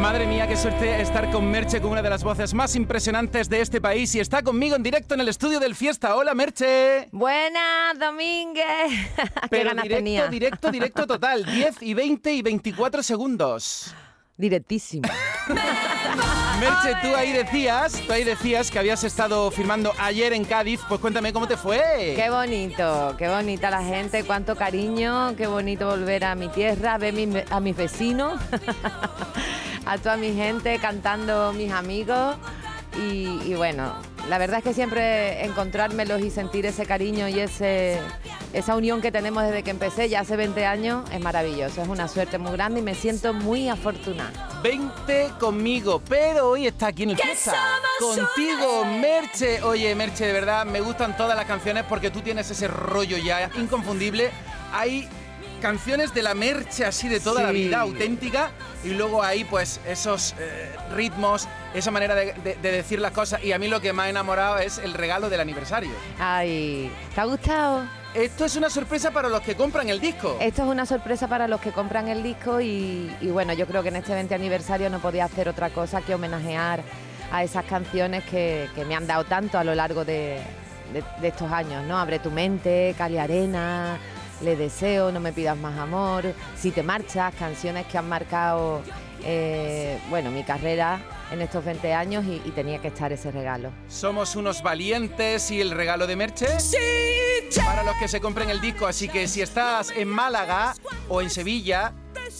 Madre mía, qué suerte estar con Merche, con una de las voces más impresionantes de este país y está conmigo en directo en el estudio del Fiesta. Hola, Merche. Buenas, Domínguez. Qué Pero ganas directo, tenía. directo, directo total. 10 y 20 y 24 segundos. Directísimo. Merche, tú ahí decías, tú ahí decías que habías estado firmando ayer en Cádiz. Pues cuéntame cómo te fue. Qué bonito, qué bonita la gente, cuánto cariño, qué bonito volver a mi tierra, ver mi- a mis vecinos, a toda mi gente cantando mis amigos. Y, y bueno, la verdad es que siempre encontrármelos y sentir ese cariño y ese, esa unión que tenemos desde que empecé ya hace 20 años es maravilloso. Es una suerte muy grande y me siento muy afortunada. 20 conmigo, pero hoy está aquí en el fiesta. Contigo, Merche. Oye, Merche, de verdad, me gustan todas las canciones porque tú tienes ese rollo ya inconfundible. Hay canciones de la Merche así de toda la vida, auténtica, y luego hay pues esos eh, ritmos, esa manera de, de- de decir las cosas. Y a mí lo que me ha enamorado es el regalo del aniversario. Ay, ¿te ha gustado? Esto es una sorpresa para los que compran el disco. Esto es una sorpresa para los que compran el disco y, y bueno, yo creo que en este 20 aniversario no podía hacer otra cosa que homenajear a esas canciones que, que me han dado tanto a lo largo de, de- de estos años, ¿no? Abre tu mente, Cali Arena, Le Deseo, No me pidas más amor, Si te marchas, canciones que han marcado, eh, bueno, mi carrera en estos 20 años y, y tenía que estar ese regalo. Somos unos valientes y el regalo de Merche para los que se compren el disco. Así que si estás en Málaga o en Sevilla,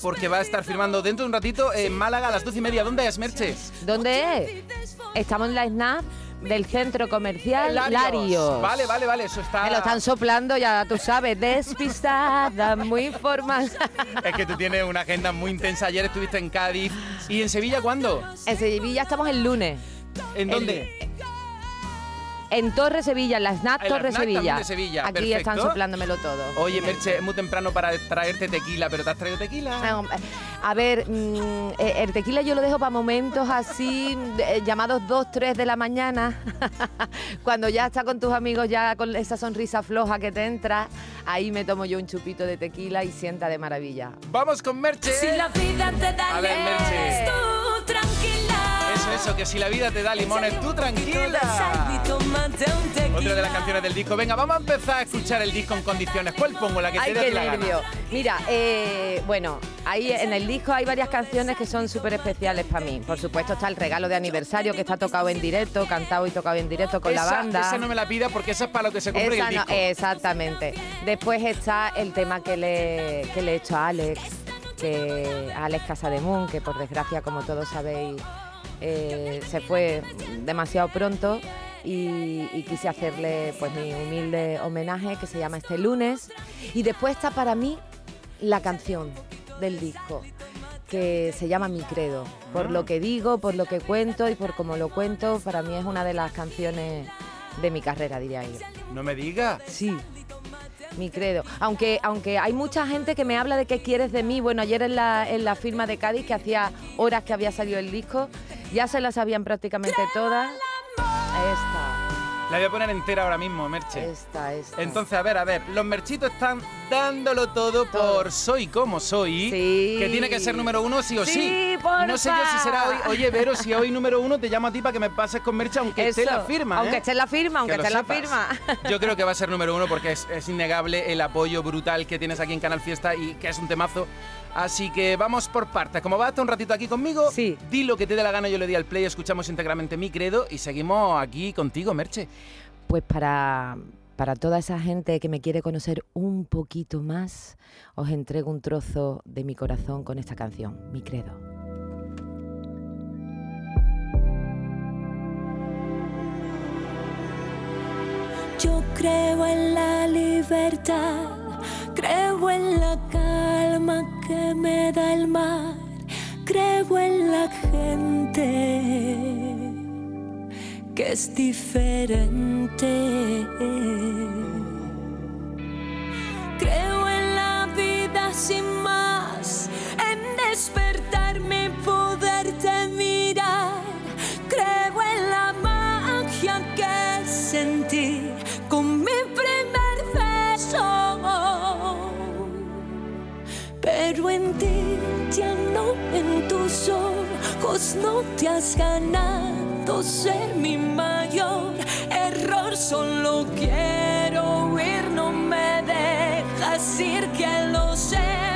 porque va a estar firmando dentro de un ratito en Málaga a las 12 y media. ¿Dónde es Merche? ¿Dónde es? Estamos en la SNAP del centro comercial Larios. Vale, vale, vale. Eso está. Me lo están soplando, ya tú sabes, despistada, muy formal. Es que tú tienes una agenda muy intensa. Ayer estuviste en Cádiz. ¿Y en Sevilla cuándo? En Sevilla estamos el lunes. ¿En El- dónde? En Torre Sevilla, en la SNAP En la Torre SNAP también Sevilla. de Sevilla, Aquí perfecto. están soplándomelo todo. Oye, Merche, es muy temprano para traerte tequila, pero ¿te has traído tequila? No, A ver, mm, eh, el tequila yo lo dejo para momentos así, eh, llamados 2, 3 de la mañana, cuando ya estás con tus amigos, ya con esa sonrisa floja que te entra, ahí me tomo yo un chupito de tequila y sienta de maravilla. Vamos con Merche. Si la vida te da A ver, Merche. tú. Eso, que si la vida te da limones, tú tranquila. Otra de las canciones del disco. Venga, vamos a empezar a escuchar el disco en condiciones. ¿Cuál pongo? La que Ay, te qué nervio. Mira, eh, bueno, ahí en el disco hay varias canciones que son súper especiales para mí. Por supuesto está el regalo de aniversario que está tocado en directo, cantado y tocado en directo con la banda. Esa no me la pida porque esa es para lo que se compre Esa el no- disco. exactamente. Después está el tema que le, que le he hecho a Alex, que a Alex Casademun, que por desgracia, como todos sabéis, eh, se fue demasiado pronto y, y quise hacerle pues mi humilde homenaje que se llama Este lunes. Y después está para mí la canción del disco que se llama Mi Credo. Por Ah. lo que digo, por lo que cuento y por cómo lo cuento, para mí es una de las canciones de mi carrera, diría yo. No me digas. Sí. Mi credo. Aunque, aunque hay mucha gente que me habla de qué quieres de mí. Bueno, ayer en la, en la firma de Cádiz, que hacía horas que había salido el disco, ya se la sabían prácticamente todas. Esta, La voy a poner entera ahora mismo, Merche. esta, esta. Entonces, a ver, a ver, los merchitos están dándolo todo, Todo. por Soy como soy, Sí. que tiene que ser número uno sí o sí. Sí, porfa. No sé yo si será hoy. Oye, Vero, si hoy número uno te llamo a ti para que me pases con Merche, aunque esté en la Eso. firma. Aunque ¿eh? esté en la firma, aunque esté la firma. Yo creo que va a ser número uno porque es, es innegable el apoyo brutal que tienes aquí en Canal Fiesta y que es un temazo. Así que vamos por partes. Como vas a estar un ratito aquí conmigo, Sí. di lo que te dé la gana, yo le di al play, escuchamos íntegramente mi credo y seguimos aquí contigo, Merche. Pues para, para toda esa gente que me quiere conocer un poquito más, os entrego un trozo de mi corazón con esta canción, Mi Credo. Yo creo en la libertad, creo en la calma que me da el mar, creo en la gente que es diferente. Creo en la vida sin más, en despertarme y poderte mirar. Creo en la magia que sentí con mi primer beso. Pero en ti ya no en tus ojos no te has ganado ser mi mayor error. Solo quiero huir, no me dejas ir que lo sepas,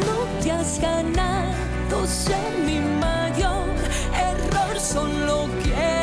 no te has ganado ser mi mayor error. Solo quiero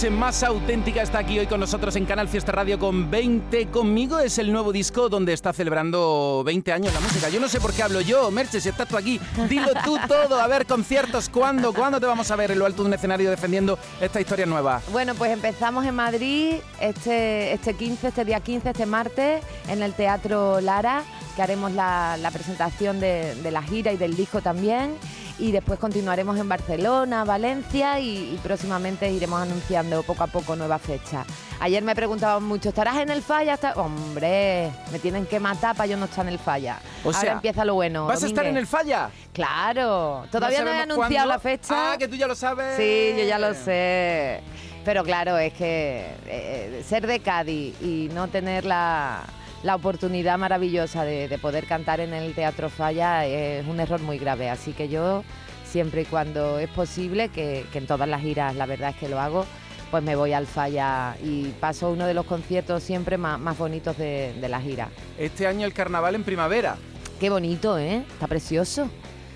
merche más auténtica está aquí hoy con nosotros en Canal Fiesta Radio con 20 conmigo. Es el nuevo disco donde está celebrando 20 años la música. Yo no sé por qué hablo yo, Merche, si estás tú aquí. Dilo tú todo. A ver, conciertos, ¿cuándo? ¿Cuándo te vamos a ver en lo alto de un escenario defendiendo esta historia nueva? Bueno, pues empezamos en Madrid este, este 15, este día 15, este martes, en el Teatro Lara, que haremos la, la presentación de, de la gira y del disco también. Y después continuaremos en Barcelona, Valencia y, y próximamente iremos anunciando poco a poco nuevas fechas. Ayer me preguntaban mucho, ¿estarás en el falla? ¿Estar-?" Hombre, me tienen que matar para yo no estar en el falla. O Ahora sea, empieza lo bueno. ¿Vas a estar en el falla? Claro, todavía no, he anunciado cuándo. la fecha. Ah, que tú ya lo sabes. Sí, yo ya lo sé. Pero claro, es que eh, ser de Cádiz y no tener la, la oportunidad maravillosa de, de poder cantar en el Teatro Falla es un error muy grave. Así que yo, siempre y cuando es posible, que, que en todas las giras la verdad es que lo hago, pues me voy al Falla y paso uno de los conciertos siempre más, más bonitos de, de la gira. Este año el carnaval en primavera. Qué bonito, ¿eh? Está precioso.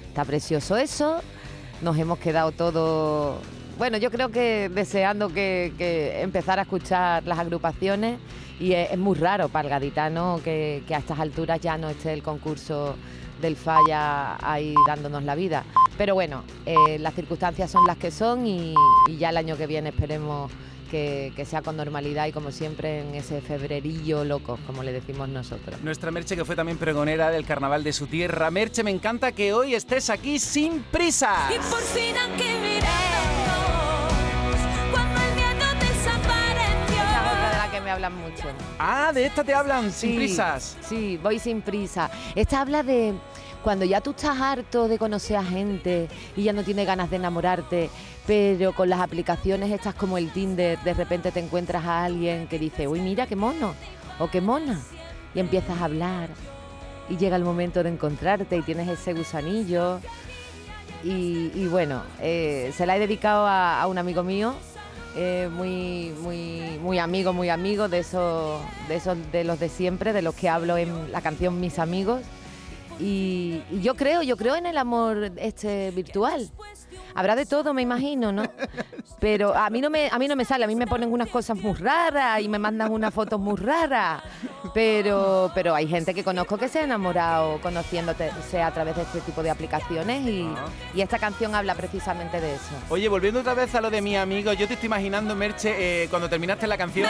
Está precioso eso. Nos hemos quedado todos, bueno, yo creo que deseando que, que empezar a escuchar las agrupaciones y es, es muy raro para el gaditano que, que a estas alturas ya no esté el concurso del falla ahí dándonos la vida. Pero bueno, eh, las circunstancias son las que son y, y ya el año que viene esperemos que, sea con normalidad y como siempre en ese febrerillo loco, como le decimos nosotros. Nuestra Merche que fue también pregonera del carnaval de su tierra. Merche, me encanta que hoy estés aquí sin prisa. Y por fin me hablan mucho. Ah, de esta te hablan sin prisas. Sí, voy sin prisa. Esta habla de cuando ya tú estás harto de conocer a gente y ya no tienes ganas de enamorarte, pero con las aplicaciones estas como el Tinder, de repente te encuentras a alguien que dice, uy, mira qué mono o qué mona, y empiezas a hablar y llega el momento de encontrarte y tienes ese gusanillo. Y, bueno, eh, se la he dedicado a, un amigo mío, eh, muy, muy, muy amigo, muy amigo de esos, de esos de los de siempre, de los que hablo en la canción Mis Amigos. Y, yo creo, yo creo en el amor este virtual. Habrá de todo, me imagino, ¿no? Pero a mí no me, a mí no me sale, a mí me ponen unas cosas muy raras y me mandan unas fotos muy raras. Pero, pero hay gente que conozco que se ha enamorado conociéndote a través de este tipo de aplicaciones y, ah. y, esta canción habla precisamente de eso. Oye, volviendo otra vez a lo de mi amigo, yo te estoy imaginando, Merche, eh, cuando terminaste la canción,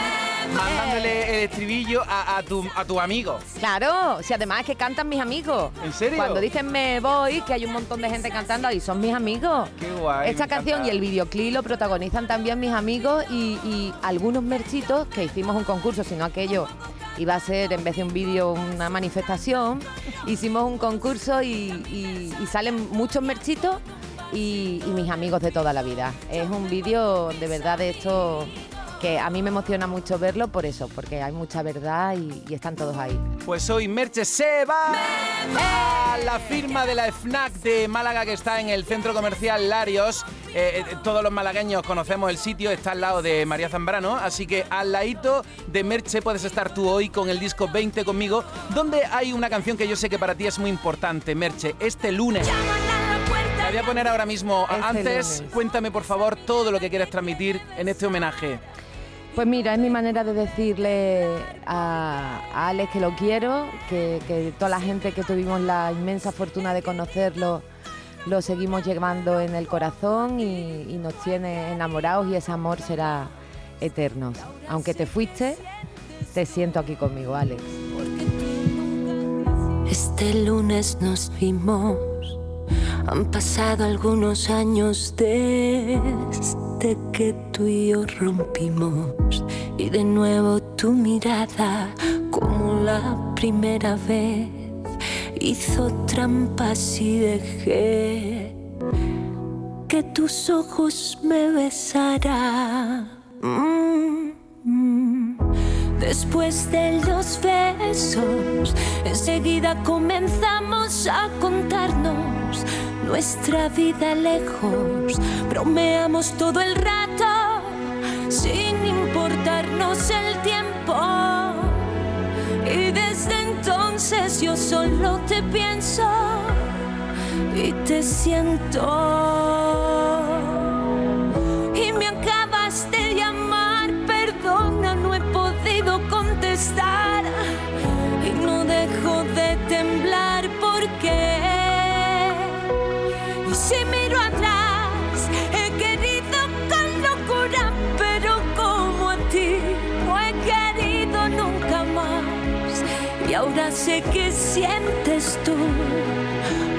mandándole el estribillo a, tu, a tu amigo. Claro, si además es que cantan mis amigos. ¿En serio? Cuando dicen me voy, que hay un montón de gente cantando ahí, son mis amigos. Qué Esta canción y el videoclip lo protagonizan también mis amigos y, algunos merchitos que hicimos un concurso, sino aquello iba a ser en vez de un vídeo una manifestación. Hicimos un concurso y, salen muchos merchitos y, y, mis amigos de toda la vida. Es un vídeo de verdad de esto que a mí me emociona mucho verlo por eso, porque hay mucha verdad y, están todos ahí. Pues hoy Merche se va a la firma de la FNAC de Málaga que está en el centro comercial Larios. Eh, eh, todos los malagueños conocemos el sitio, está al lado de María Zambrano, así que al ladito de Merche puedes estar tú hoy con el disco 20 conmigo, donde hay una canción que yo sé que para ti es muy importante, Merche, este lunes. La voy a poner ahora mismo. Este Antes, cuéntame por favor todo lo que quieres transmitir en este homenaje. Pues mira, es mi manera de decirle a, Alex que lo quiero, que, toda la gente que tuvimos la inmensa fortuna de conocerlo lo seguimos llevando en el corazón y, y nos tiene enamorados y ese amor será eterno. Aunque te fuiste, te siento aquí conmigo, Alex. Este lunes nos vimos han pasado algunos años desde que tú y yo rompimos y de nuevo tu mirada como la primera vez hizo trampas y dejé que tus ojos me besaran. Mm. Después de los besos, enseguida comenzamos a contarnos nuestra vida lejos. Bromeamos todo el rato sin importarnos el tiempo. Y desde entonces yo solo te pienso y te siento. Sé que sientes tú,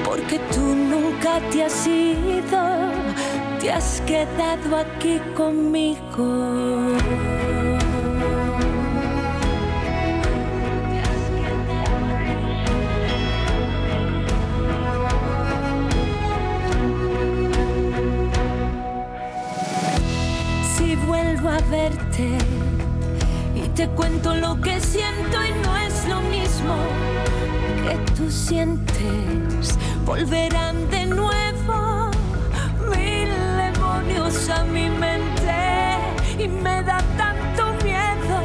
porque tú nunca te has ido, te has quedado aquí conmigo. a verte y te cuento lo que siento y no que tú sientes. Volverán de nuevo mil demonios a mi mente y me da tanto miedo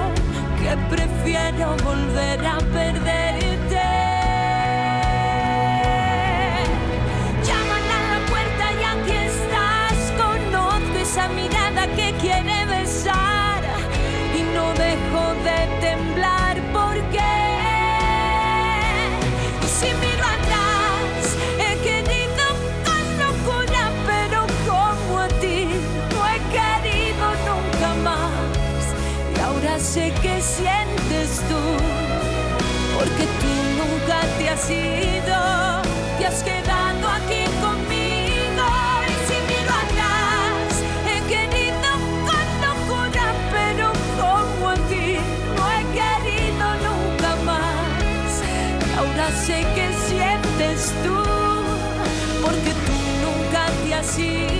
que prefiero volver a perderte. Te has quedado aquí conmigo. Y si miro atrás, he querido con locura, pero como a ti no he querido nunca más. Ahora sé que sientes tú, porque tú nunca te has ido,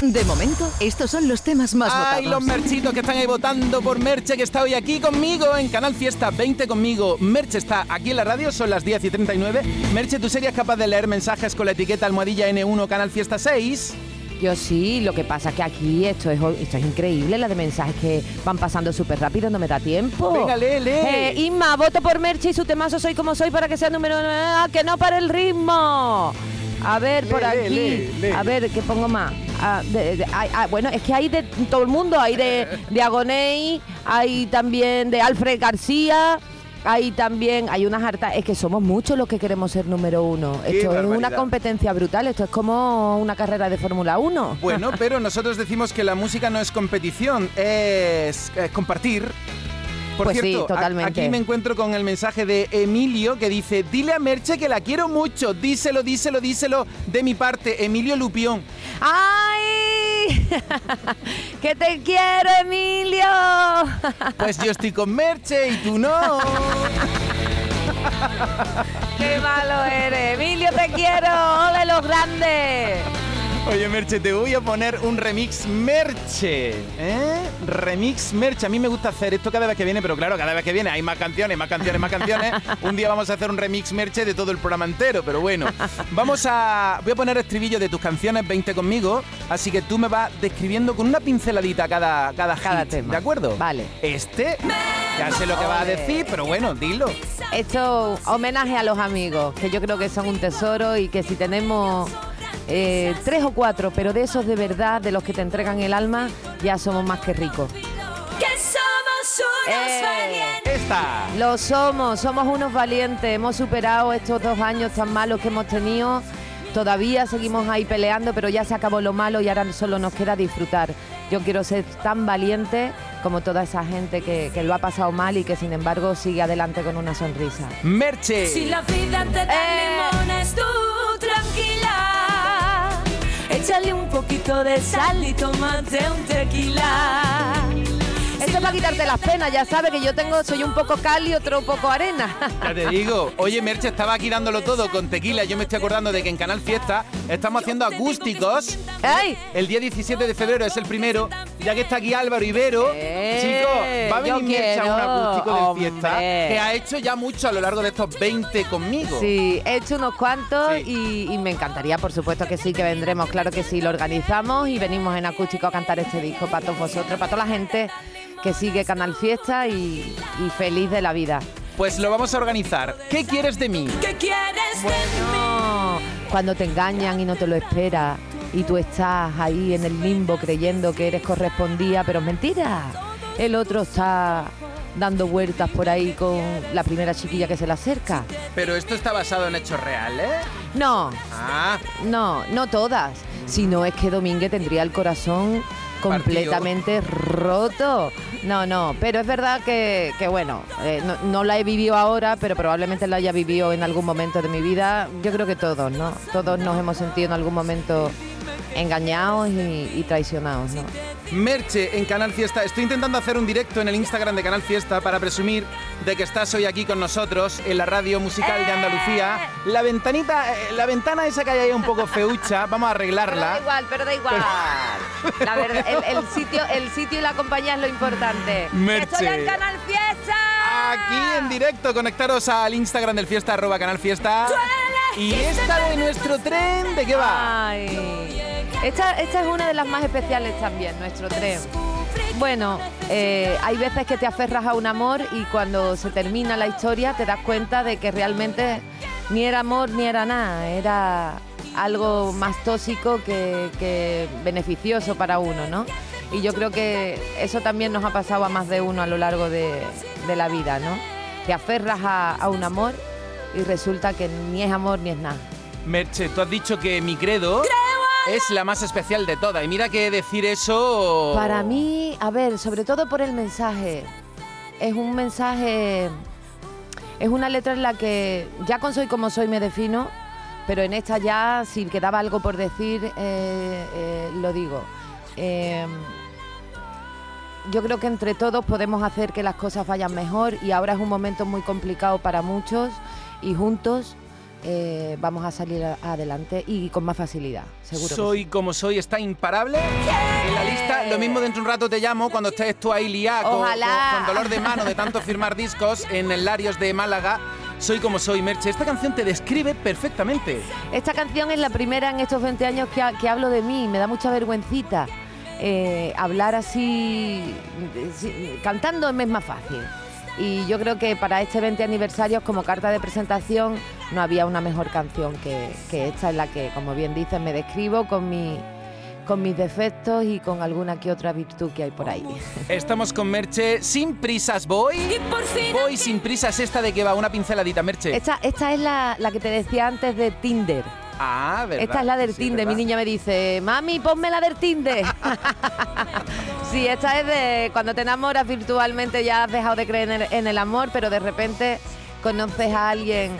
De momento, estos son los temas más Ay, los merchitos que están ahí votando por Merche, que está hoy aquí conmigo en Canal Fiesta 20 conmigo. Merche está aquí en la radio, son las 10 y 39. Merche, ¿tú serías capaz de leer mensajes con la etiqueta almohadilla N1 Canal Fiesta 6? Yo sí, lo que pasa es que aquí esto es, esto es increíble, la de mensajes que van pasando súper rápido, no me da tiempo. Venga, lee, lee. Eh, Inma, voto por Merche y su temazo Soy como soy para que sea número uno. ¡Ah, que no para el ritmo. A ver, por Lee, aquí. lee, lee. A ver, ¿qué pongo más? Ah, de- de- hay- ah, bueno, es que hay de todo el mundo. Hay de, de Agoney, hay también de Alfred García. Hay también, hay unas hartas, es que somos muchos los que queremos ser número uno. Qué Esto es una competencia brutal, esto es como una carrera de Fórmula 1. Bueno, pero nosotros decimos que la música no es competición, es, es compartir. Por Pues cierto, totalmente. aquí me encuentro con el mensaje de Emilio que dice, dile a Merche que la quiero mucho, díselo, díselo, díselo de mi parte, Emilio Lupión. ¡Ay! ¡Que te quiero, Emilio! Pues yo estoy con Merche y tú no. ¡Qué malo eres! ¡Emilio, te quiero! ¡Ole los grandes! Oye, Merche, te voy a poner un remix Merche. ¿eh? Remix Merche. A mí me gusta hacer esto cada vez que viene, pero claro, cada vez que viene hay más canciones, más canciones, más canciones. Un día vamos a hacer un remix Merche de todo el programa entero, pero bueno. Vamos a. Voy a poner estribillo de tus canciones 20 conmigo, así que tú me vas describiendo con una pinceladita cada, cada, Cada hit, tema. ¿De acuerdo? Vale. Este. Ya sé lo que vas a decir, pero bueno, dilo. Esto, homenaje a los amigos, que yo creo que son un tesoro y que si tenemos eh, tres o cuatro, pero de esos de verdad, de los que te entregan el alma, ya somos más que ricos. Que somos unos Eh. valientes. Esta. Lo somos, somos unos valientes, hemos superado estos dos años tan malos que hemos tenido. Todavía seguimos ahí peleando, pero ya se acabó lo malo y ahora solo nos queda disfrutar. Yo quiero ser tan valiente como toda esa gente que, que lo ha pasado mal y que sin embargo sigue adelante con una sonrisa. Merche. Si la vida te da Eh. limones, tú tranquila. Échale un poquito de sal y tómate un tequila. Para quitarte las penas, ya sabes que yo tengo, soy un poco cal y otro poco arena. Ya te digo, oye Merche estaba aquí dándolo todo con tequila. Yo me estoy acordando de que en Canal Fiesta estamos haciendo acústicos. El día 17 de febrero es el primero, ya que está aquí Álvaro Ibero. Eh, Chicos, va a venir Merche a un acústico de fiesta que ha hecho ya mucho a lo largo de estos 20 conmigo. Sí, he hecho unos cuantos Sí. y, y me encantaría, por supuesto que sí, que vendremos, claro que sí, lo organizamos y venimos en acústico a cantar este disco para todos vosotros, para toda la gente que sigue Canal Fiesta y, y feliz de la vida. Pues lo vamos a organizar. ¿Qué quieres de mí? ¿Qué quieres de mí? No, cuando te engañan y no te lo esperas y tú estás ahí en el limbo creyendo que eres correspondida, pero es mentira. El otro está dando vueltas por ahí con la primera chiquilla que se le acerca. Pero esto está basado en hechos reales. No, Ah, No, no todas. Si no es que Domínguez tendría el corazón completamente roto. No, no, pero es verdad que, que bueno, eh, no, no la he vivido ahora, pero probablemente la haya vivido en algún momento de mi vida. Yo creo que todos, ¿no? Todos nos hemos sentido en algún momento engañados y, y traicionados, ¿no? Merche en Canal Fiesta. Estoy intentando hacer un directo en el Instagram de Canal Fiesta para presumir de que estás hoy aquí con nosotros en la radio musical de Andalucía. La ventanita, eh, la ventana esa que hay ahí un poco feucha, vamos a arreglarla. Pero da igual, pero da igual. La verdad, el, el sitio, el sitio y la compañía es lo importante. Merche. ¡Estoy en Canal Fiesta! Aquí en directo, conectaros al Instagram del Fiesta, arroba Canal Fiesta. Y esta de nuestro tren, ¿de qué va? Ay. Esta, esta es una de las más especiales también, nuestro tren. Bueno, eh, hay veces que te aferras a un amor y cuando se termina la historia te das cuenta de que realmente ni era amor ni era nada, era algo más tóxico que, que beneficioso para uno, ¿no? Y yo creo que eso también nos ha pasado a más de uno a lo largo de, de la vida, ¿no? Te aferras a, a un amor y resulta que ni es amor ni es nada. Merche, tú has dicho que mi credo es la más especial de todas. Y mira que decir eso... Para mí, a ver, sobre todo por el mensaje. Es un mensaje. Es una letra en la que ya con Soy como soy me defino, pero en esta ya, si quedaba algo por decir, eh, eh, lo digo. Eh, yo creo que entre todos podemos hacer que las cosas vayan mejor y ahora es un momento muy complicado para muchos y juntos eh, vamos a salir a- adelante y con más facilidad, seguro. Soy como soy, está imparable en la lista. Lo mismo dentro de un rato te llamo cuando estés tú ahí liado con, dolor de mano de tanto firmar discos en el Larios de Málaga. Soy como soy, Merche. Esta canción te describe perfectamente. Esta canción es la primera en estos 20 años que, ha- que hablo de mí, me da mucha vergüencita. Eh, hablar así, cantando es más fácil. Y yo creo que para este 20 aniversario, como carta de presentación, no había una mejor canción que, que esta, en la que, como bien dices, me describo con, mi, con mis defectos y con alguna que otra virtud que hay por ahí. Estamos con Merche. Sin prisas voy. Voy sin prisas. Esta de que va una pinceladita, Merche. Esta, esta es la, la que te decía antes de Tinder. Ah, ¿verdad? Esta es la del Sí, Tinder. ¿verdad? Mi niña me dice, mami, ponme la del Tinder. sí, esta es de cuando te enamoras virtualmente ya has dejado de creer en el, en el amor, pero de repente conoces a alguien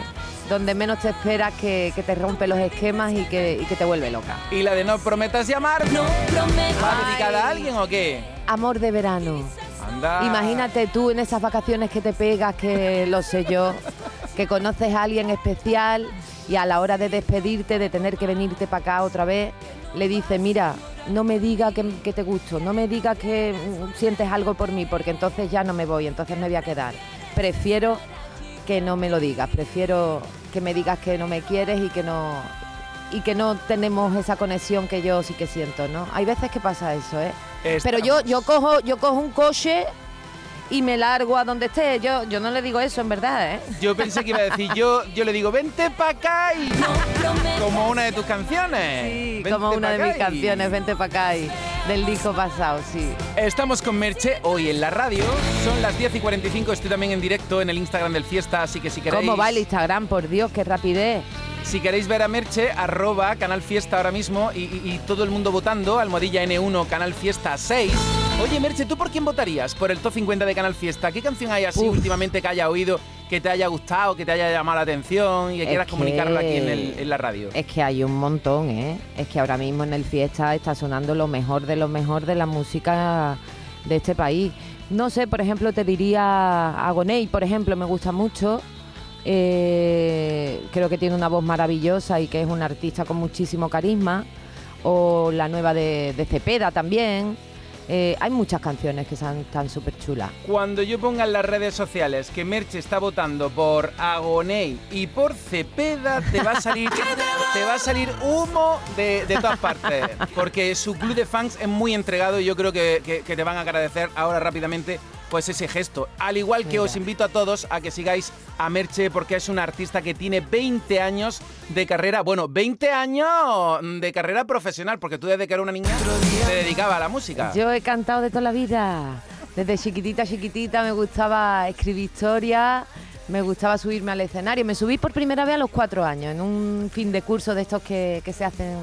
donde menos te esperas que, que te rompe los esquemas y que, y que te vuelve loca. ¿Y la de no prometas llamar? No prometas. ¿Va dedicada a alguien o qué? Amor de verano. Anda. Imagínate tú en esas vacaciones que te pegas, que lo sé yo, que conoces a alguien especial y a la hora de despedirte, de tener que venirte para acá otra vez, le dices, mira, no me digas que, que te gusto, no me digas que mm, sientes algo por mí, porque entonces ya no me voy, entonces me voy a quedar. Prefiero que no me lo digas, prefiero que me digas que no me quieres y que no y que no tenemos esa conexión que yo sí que siento, ¿no? Hay veces que pasa eso, ¿eh? Pero yo, yo cojo, yo cojo un coche y me largo a donde esté. Yo, yo no le digo eso en verdad, ¿eh? Yo pensé que iba a decir, yo, yo le digo, vente pa' acá y... Como una de tus canciones. Sí, Vente como una de mis canciones, Vente pa' acá y del disco pasado, sí. Estamos con Merche hoy en la radio. Son las 10 y 45. Estoy también en directo en el Instagram del Fiesta, así que si queréis... ¿Cómo va el Instagram? Por Dios, qué rapidez. Si queréis ver a Merche, arroba Canal Fiesta ahora mismo y, y- y todo el mundo votando, almohadilla N1, Canal Fiesta 6. Oye, Merche, ¿tú por quién votarías? Por el top 50 de Canal Fiesta. ¿Qué canción hay así Uf. últimamente que haya oído, que te haya gustado, que te haya llamado la atención y que Es quieras comunicarlo aquí en, el- en la radio? Es que hay un montón, ¿eh? Es que ahora mismo en el fiesta está sonando lo mejor de lo mejor de la música de este país. No sé, por ejemplo, te diría Agoney, por ejemplo, me gusta mucho. Eh, creo que tiene una voz maravillosa y que es un artista con muchísimo carisma. O la nueva de, de Cepeda también. Eh, hay muchas canciones que están tan súper chulas. Cuando yo ponga en las redes sociales que Merche está votando por Agoney y por Cepeda, te va a salir, te va a salir humo de, de todas partes. Porque su club de fans es muy entregado y yo creo que, que- que te van a agradecer ahora rápidamente pues ese gesto. Al igual que Mira. os invito a todos a que sigáis a Merche porque es una artista que tiene 20 años de carrera. Bueno, 20 años de carrera profesional, porque tú desde que era una niña te dedicabas a la música. Yo he cantado de toda la vida. Desde chiquitita, chiquitita me gustaba escribir historias, me gustaba subirme al escenario. Me subí por primera vez a los cuatro años, en un fin de curso de estos que, que se hacen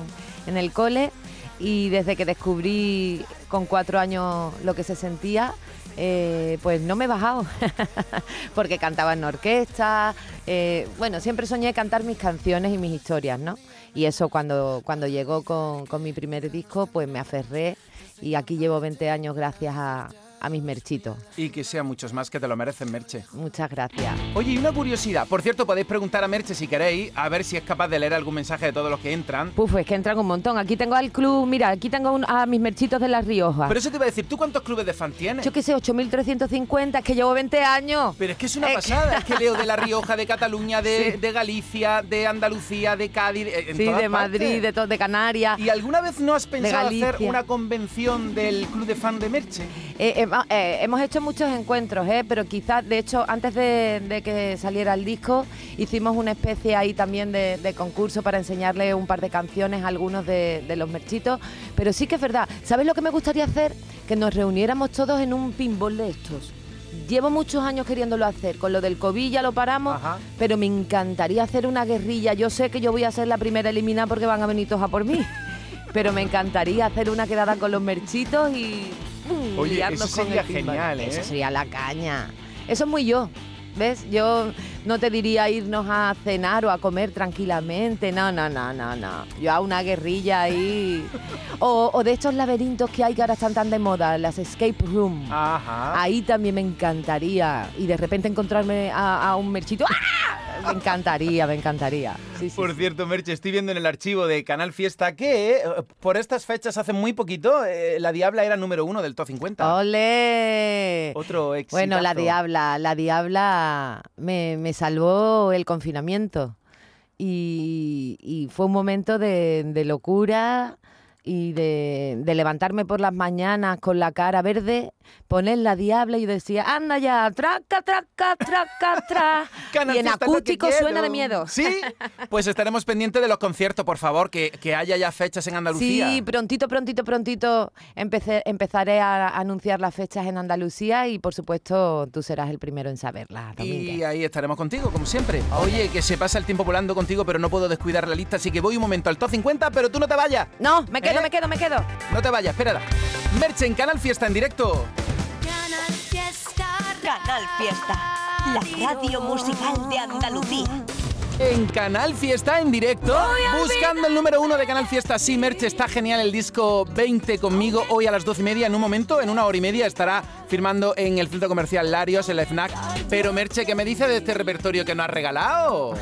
en el cole. Y desde que descubrí con cuatro años lo que se sentía, eh, pues no me he bajado. Porque cantaba en orquesta. eh, bueno, siempre soñé cantar mis canciones y mis historias, ¿no? Y eso cuando, cuando llegó con, con mi primer disco, pues me aferré y aquí llevo 20 años gracias a, a mis merchitos. Y que sean muchos más que te lo merecen, Merche. Muchas gracias. Oye, y una curiosidad. Por cierto, podéis preguntar a Merche si queréis, a ver si es capaz de leer algún mensaje de todos los que entran. Puf, es que entran un montón. Aquí tengo al club, mira, aquí tengo un- a mis merchitos de La Rioja. Pero eso te iba a decir, ¿tú cuántos clubes de fan tienes? Yo qué sé, 8.350, es que llevo 20 años. Pero es que es una pasada, es que leo de La Rioja, de Cataluña, de, Sí. de Galicia, de Andalucía, de Cádiz, eh, en Sí, todas de Madrid, de, de Canarias. ¿Y alguna vez no has pensado hacer una convención del club de fan de Merche? Eh, eh, eh, hemos hecho muchos encuentros, ¿eh? pero quizás, de hecho, antes de, de que saliera el disco, hicimos una especie ahí también de, de concurso para enseñarle un par de canciones a algunos de, de los merchitos. Pero sí que es verdad. ¿Sabes lo que me gustaría hacer? Que nos reuniéramos todos en un pinball de estos. Llevo muchos años queriéndolo hacer. Con lo del COVID ya lo paramos, Ajá. pero me encantaría hacer una guerrilla. Yo sé que yo voy a ser la primera eliminada porque van a venir todos a por mí. Pero me encantaría hacer una quedada con los merchitos y. Oye, eso con sería el pinball. genial, ¿eh? Eso sería la caña. Eso es muy yo. ¿Ves? Yo no te diría irnos a cenar o a comer tranquilamente. No, no, no, no, no. Yo a una guerrilla ahí. O, o de estos laberintos que hay que ahora están tan de moda, las escape room. Ajá. Ahí también me encantaría. Y de repente encontrarme a, a un merchito. ¡Ah! Me encantaría, me encantaría. Sí, sí, Por sí. cierto, Merche, estoy viendo en el archivo de Canal Fiesta que eh, por estas fechas, hace muy poquito, eh, La Diabla era número uno del Top 50. ¡Ole! Otro éxito. Bueno, la diabla, la diabla me, me salvó el confinamiento. Y, fue un momento de, locura y de levantarme por las mañanas con la cara verde, poner la diabla y decía, anda ya, traca, traca, traca, tra. Canal y en acústico suena de miedo. Sí, pues estaremos pendientes de los conciertos, por favor, que, que haya ya fechas en Andalucía. Sí, prontito, prontito, prontito empecé, empezaré a anunciar las fechas en Andalucía y por supuesto tú serás el primero en saberlas. Y ahí estaremos contigo, como siempre. Oye, que se pasa el tiempo volando contigo, pero no puedo descuidar la lista, así que voy un momento al top 50, pero tú no te vayas. No, me quedo, ¿Eh? me quedo, me quedo. No te vayas, espérala. Merche en Canal Fiesta en directo. Canal Fiesta. La radio musical de Andalucía. En Canal Fiesta en directo, buscando el número uno de Canal Fiesta. Sí, Merche, está genial el disco 20 conmigo hoy a las 12 y media. En un momento, en una hora y media, estará firmando en el centro comercial Larios, el FNAC. Pero Merche, ¿qué me dices de este repertorio que nos has regalado?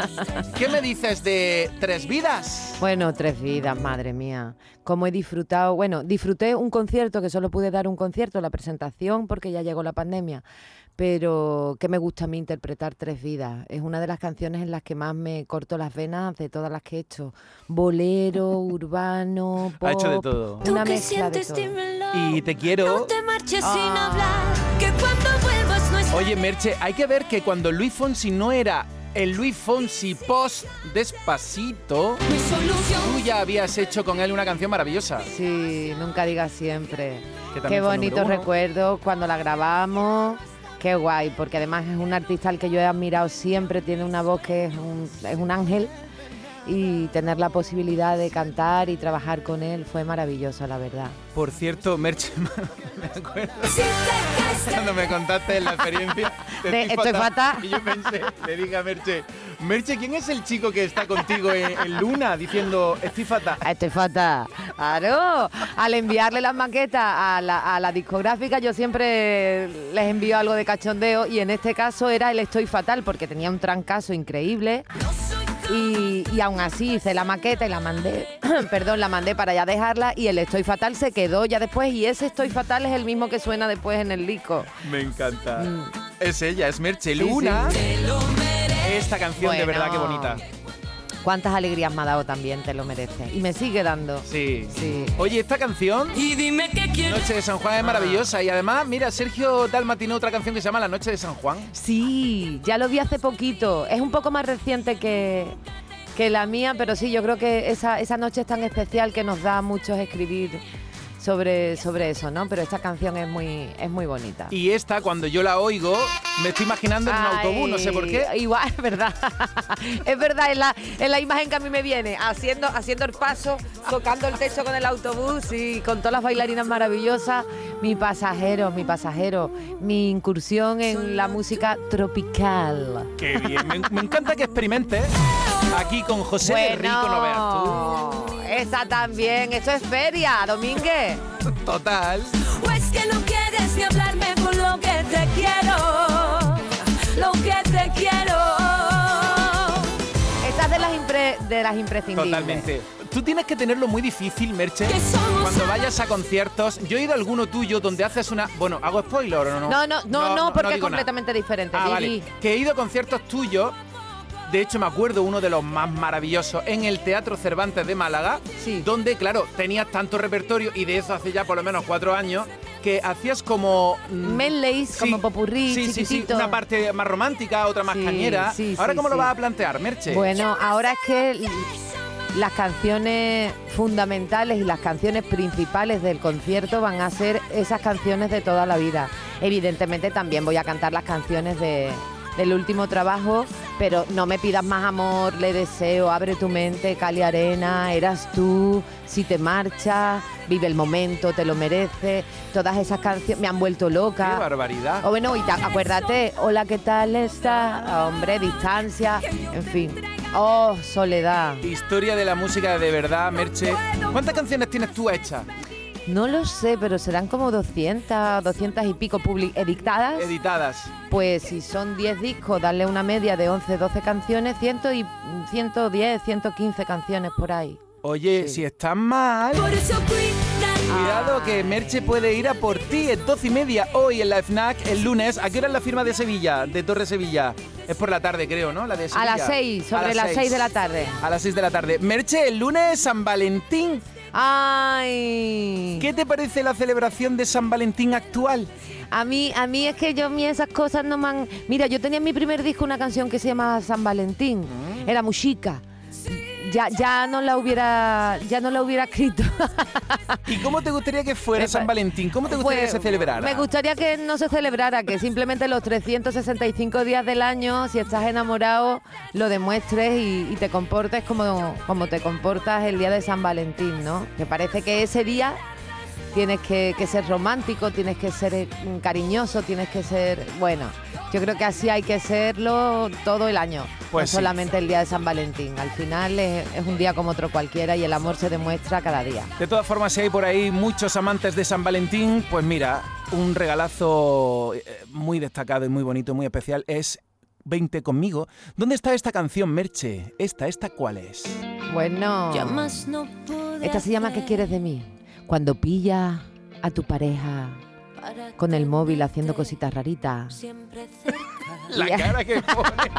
¿Qué me dices de Tres Vidas? Bueno, tres vidas, madre mía. Cómo he disfrutado. Bueno, disfruté un concierto, que solo pude dar un concierto, la presentación, porque ya llegó la pandemia. Pero que me gusta a mí interpretar Tres Vidas. Es una de las canciones en las que más me corto las venas de todas las que he hecho. Bolero, urbano, pop. Ha hecho de todo. Una mezcla de todo. Y te No quiero. te marches sin Ah. hablar. Que cuando vuelvas no es Oye, Merche, hay que ver que cuando Luis Fonsi no era el Luis Fonsi post despacito, tú ya habías hecho con él una canción maravillosa. Sí, nunca digas siempre. Qué bonito recuerdo cuando la grabamos. Qué guay, porque además es un artista al que yo he admirado siempre, tiene una voz que es un, es un ángel y tener la posibilidad de cantar y trabajar con él fue maravilloso, la verdad. Por cierto, Merche, me acuerdo cuando me contaste la experiencia De Estoy Fatal. Y yo pensé, le dije a Merche, Merche, ¿quién es el chico que está contigo en, en Luna diciendo estoy fatal? A este falta. Claro, al enviarle las maquetas a la, a la discográfica, yo siempre les envío algo de cachondeo y en este caso era el Estoy Fatal porque tenía un trancazo increíble. Y, y aún así hice la maqueta y la mandé, perdón, la mandé para ya dejarla y el Estoy Fatal se quedó ya después y ese Estoy Fatal es el mismo que suena después en el disco. Me encanta. Mm. Es ella, es Merche Luna. sí. Esta canción de verdad que bonita. Cuántas alegrías me ha dado también, te lo mereces. Y me sigue dando. Sí. Sí. Oye, esta canción Y dime qué quieres. Noche de San Juan es maravillosa y además, mira, Sergio Dalma tiene otra canción que se llama La Noche de San Juan. Sí, ya lo vi hace poquito. Es un poco más reciente que, que la mía, pero sí, yo creo que esa, esa noche es tan especial que nos da a muchos escribir sobre, sobre eso, ¿no? Pero esta canción es muy, es muy bonita. Y esta, cuando yo la oigo, me estoy imaginando en un Ay, autobús, no sé por qué. Igual, es verdad. es verdad, es la, es la imagen que a mí me viene, haciendo, haciendo el paso, tocando el techo con el autobús y con todas las bailarinas maravillosas. Mi pasajero, mi pasajero, mi incursión en la música tropical. Qué bien, me, me encanta que experimentes aquí con José de Rico, no veas tú. Esa también, eso es feria, Domínguez. total. ¿O es que no quieres ni hablarme por lo que te quiero? Lo que te quiero. Esa es de las, impre- de las imprescindibles. Totalmente. Tú tienes que tenerlo muy difícil, Merche. Que somos Cuando vayas a conciertos, yo he ido a alguno tuyo donde haces una. Bueno, ¿hago spoiler o no? No, no, no, no, porque es nada. completamente diferente. Ah, vale. Que he ido a conciertos tuyos. De hecho, me acuerdo uno de los más maravillosos en el Teatro Cervantes de Málaga, Sí. donde, claro, tenías tanto repertorio y de eso hace ya por lo menos cuatro años, que hacías como... mm, Medleys, como popurrí, sí, sí, sí, una parte más romántica, otra más Sí, cañera. sí, Ahora, sí, ¿cómo lo sí. vas a plantear, Merche? Bueno, ahora es que las canciones fundamentales y las canciones principales del concierto van a ser esas canciones de toda la vida. Evidentemente también voy a cantar las canciones de, del último trabajo, pero no me pidas más amor, le deseo, abre tu mente, Cali Arena, eras tú, si te marchas, vive el momento, te lo mereces. Todas esas canciones me han vuelto ¡Qué loca. barbaridad! O bueno, y acuérdate, hola, ¿qué tal está? Hombre, distancia, en fin. Oh, soledad. Historia de la música de verdad, Merche. ¿Cuántas canciones tienes tú hechas, No lo sé, pero serán como 200, 200 y pico public editadas. editadas? Pues si son 10 discos, darle una media de 11, 12 canciones, 100 y 110, 115 canciones por ahí. Oye, Sí. si estás mal... Por eso. Cuidado que Merche puede ir a por ti es 12 y media hoy en la FNAC el lunes. ¿A qué hora es la firma de Sevilla, de Torre Sevilla? Es por la tarde, creo, ¿no? La de A Sevilla. las 6, A sobre las 6 seis. de la tarde. A las 6 de la tarde. Merche, el lunes San Valentín. ¡Ay! ¿Qué te parece la celebración de San Valentín actual? A mí, a mí es que yo a mí esas cosas no me han... Mira, yo tenía en mi primer disco una canción que se llama San Valentín. Mm. Era música. Ya, ya no la hubiera, ya no la hubiera escrito. ¿Y cómo te gustaría que fuera San Valentín? ¿Cómo te gustaría Pues, que se celebrara? Me gustaría que no se celebrara, que simplemente los 365 días del año, si estás enamorado, lo demuestres y, y te comportes como, como te comportas el día de San Valentín, ¿no? Que parece que ese día tienes que, que ser romántico, tienes que ser eh, cariñoso, tienes que ser... Bueno, yo creo que así hay que serlo todo el año, Pues no sí. solamente el día de San Valentín. Al final es, es un día como otro cualquiera y el amor se demuestra cada día. De todas formas, si hay por ahí muchos amantes de San Valentín, pues mira, un regalazo eh, muy destacado y muy bonito, muy especial es 20 conmigo. ¿Dónde está esta canción, Merche? ¿Esta, esta cuál es? Bueno... Esta se llama ¿Qué quieres de mí? Cuando pilla a tu pareja con el móvil haciendo cositas raritas. La cara que pone.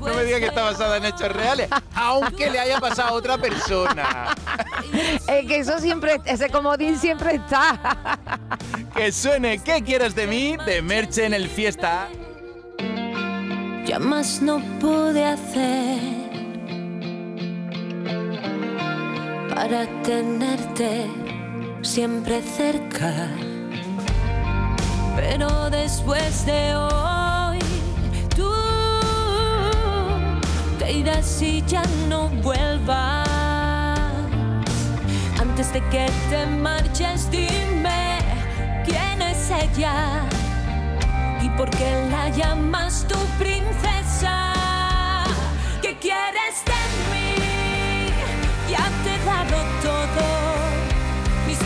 No me digas que está basada en hechos reales, aunque le haya pasado a otra persona. Es que eso siempre, ese comodín siempre está. Que suene ¿Qué quieres de mí? de Merche en el fiesta. ya más no pude hacer para tenerte siempre cerca. Pero después de hoy, tú te irás y ya no vuelvas. Antes de que te marches, dime quién es ella y por qué la llamas tu princesa.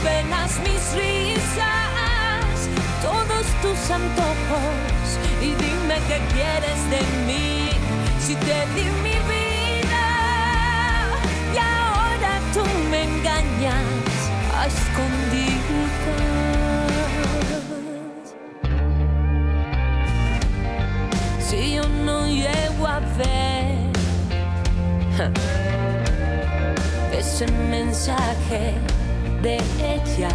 Penas, mis risas, todos tus antojos y dime qué quieres de mí. Si te di mi vida y ahora tú me engañas a escondidas. si yo no llego a ver ese mensaje de ella.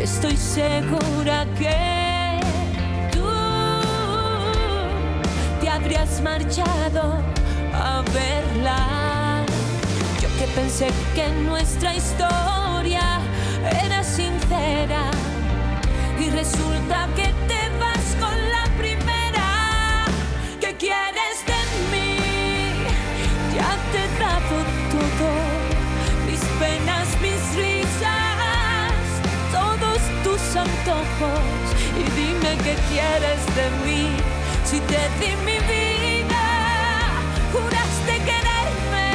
Estoy segura que tú te habrías marchado a verla. Yo que pensé que nuestra historia era sincera y resulta y dime qué quieres de mí. Si te di mi vida, juraste quererme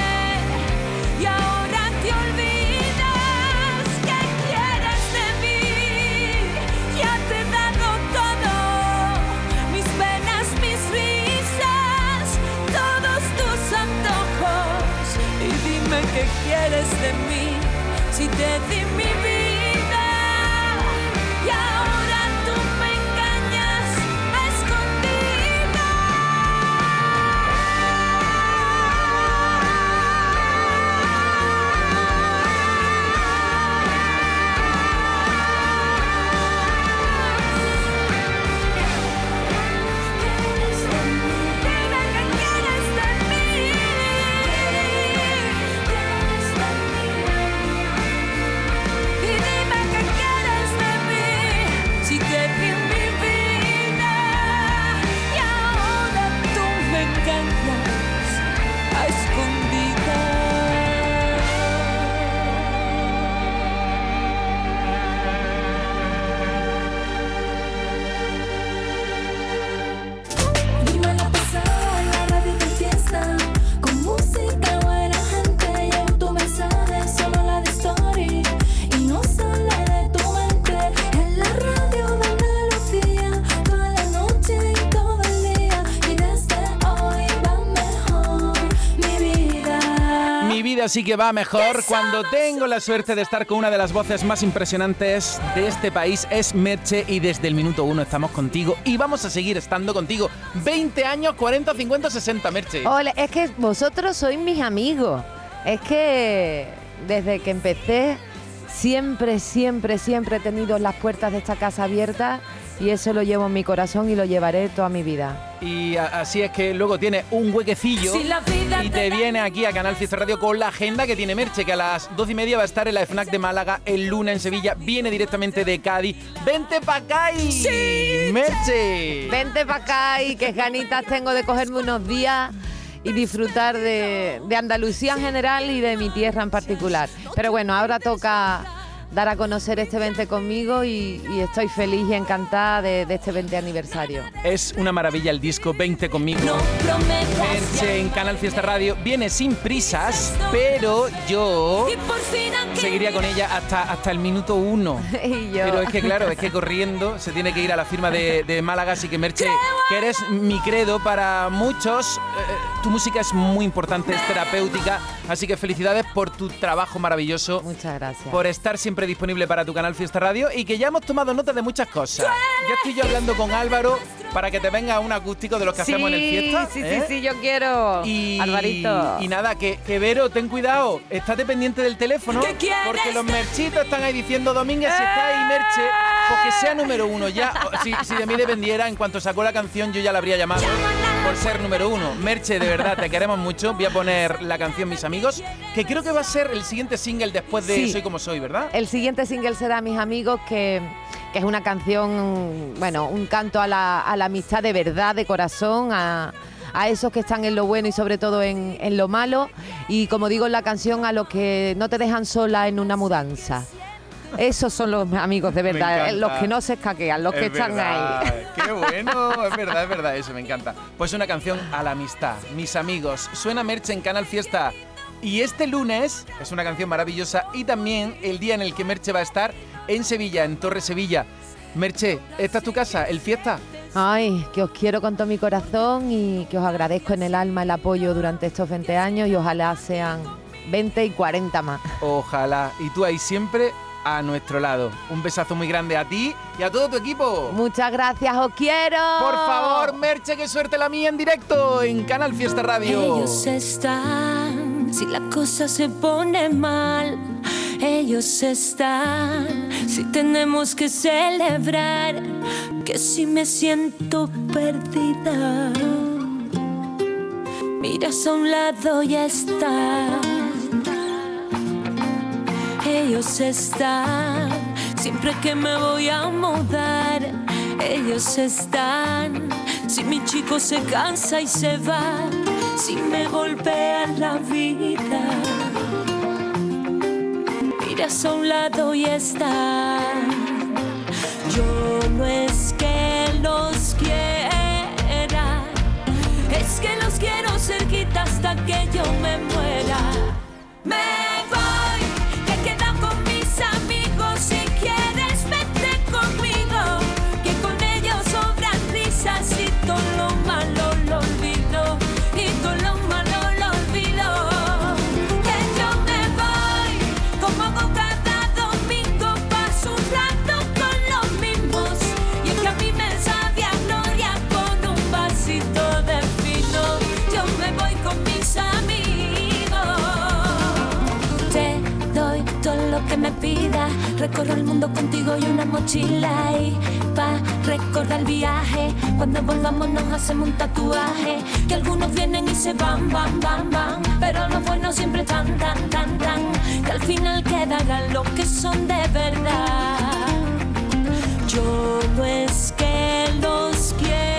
y ahora te olvidas. ¿Qué quieres de mí? Ya te he dado todo, mis penas, mis risas, todos tus antojos. Y dime qué quieres de mí. Si te di mi sí que va mejor. Cuando tengo la suerte de estar con una de las voces más impresionantes de este país es Merche y desde el minuto uno estamos contigo y vamos a seguir estando contigo. 20 años, 40, 50, 60, Merche. Ole, es que vosotros sois mis amigos. Es que desde que empecé siempre, siempre, siempre he tenido las puertas de esta casa abiertas y eso lo llevo en mi corazón y lo llevaré toda mi vida. Y así es que luego tiene un huequecillo y te viene aquí a Canal Fiesta Radio con la agenda que tiene Merche, que a las 12 y media va a estar en la FNAC de Málaga, el lunes en Sevilla, viene directamente de Cádiz. ¡Vente pa' acá! y- ¡Merche! Vente para acá y qué ganitas tengo de cogerme unos días y disfrutar de, de Andalucía en general y de mi tierra en particular. Pero bueno, ahora toca dar a conocer este 20 conmigo y, y estoy feliz y encantada de, de este 20 aniversario. Es una maravilla el disco 20 conmigo. No prometas Merche en Canal Fiesta Radio viene sin prisas, pero yo y por fin aquí seguiría con ella hasta, hasta el minuto uno. y yo... Pero es que claro, es que corriendo se tiene que ir a la firma de, de Málaga, así que Merche, que eres mi credo para muchos, eh, tu música es muy importante, es terapéutica, así que felicidades por tu trabajo maravilloso, Muchas gracias. por estar siempre disponible para tu canal Fiesta Radio y que ya hemos tomado nota de muchas cosas. Ya estoy yo hablando con Álvaro para que te venga un acústico de los que sí, hacemos en el Fiesta. sí, ¿eh? sí, sí, yo quiero. Y, Alvarito. y nada, que, que Vero, ten cuidado, estate pendiente del teléfono, ¿Qué quieres? porque los merchitos están ahí diciendo, Domínguez, si está ahí Merche, pues que sea número uno. Ya, si, si de mí dependiera, en cuanto sacó la canción, yo ya la habría llamado por ser número uno. Merche, de verdad, te queremos mucho. Voy a poner la canción Mis Amigos, que creo que va a ser el siguiente single después de Sí. Soy Como Soy, ¿verdad? El siguiente single será Mis Amigos, que, que es una canción, bueno, un canto a la, a la amistad de verdad, de corazón, a, a esos que están en lo bueno y sobre todo en, en lo malo. Y como digo en la canción, a los que no te dejan sola en una mudanza. Esos son los amigos de verdad, encanta. los que no se escaquean, los que Es están ahí. Qué bueno, es verdad, es verdad, eso me encanta. Pues una canción a la amistad, mis amigos. Suena Merche en Canal Fiesta. Y este lunes es una canción maravillosa y también el día en el que Merche va a estar en Sevilla, en Torre Sevilla. Merche, ¿esta es tu casa, el Fiesta? Ay, que os quiero con todo mi corazón y que os agradezco en el alma el apoyo durante estos 20 años y ojalá sean 20 y 40 más. Ojalá. Y tú ahí siempre a nuestro lado. Un besazo muy grande a ti y a todo tu equipo. Muchas gracias, os quiero. Por favor, Merche, que suerte la mía en directo en Canal Fiesta Radio. Ellos están, si la cosa se pone mal. Ellos están, si tenemos que celebrar. Que si me siento perdida. Miras a un lado y están. Ellos están, siempre que me voy a mudar. Ellos están, si mi chico se cansa y se va, si me golpea la vida. Miras a un lado y están. Yo no es que los quiera, es que los quiero cerquita hasta que yo me muera. Recorro el mundo contigo y una mochila y pa recordar el viaje. Cuando volvamos nos hacemos un tatuaje. Que algunos vienen y se van, van, van, van. Pero los buenos siempre tan, tan, tan, tan. Que al final quedarán los que son de verdad. Yo no es que los quiero.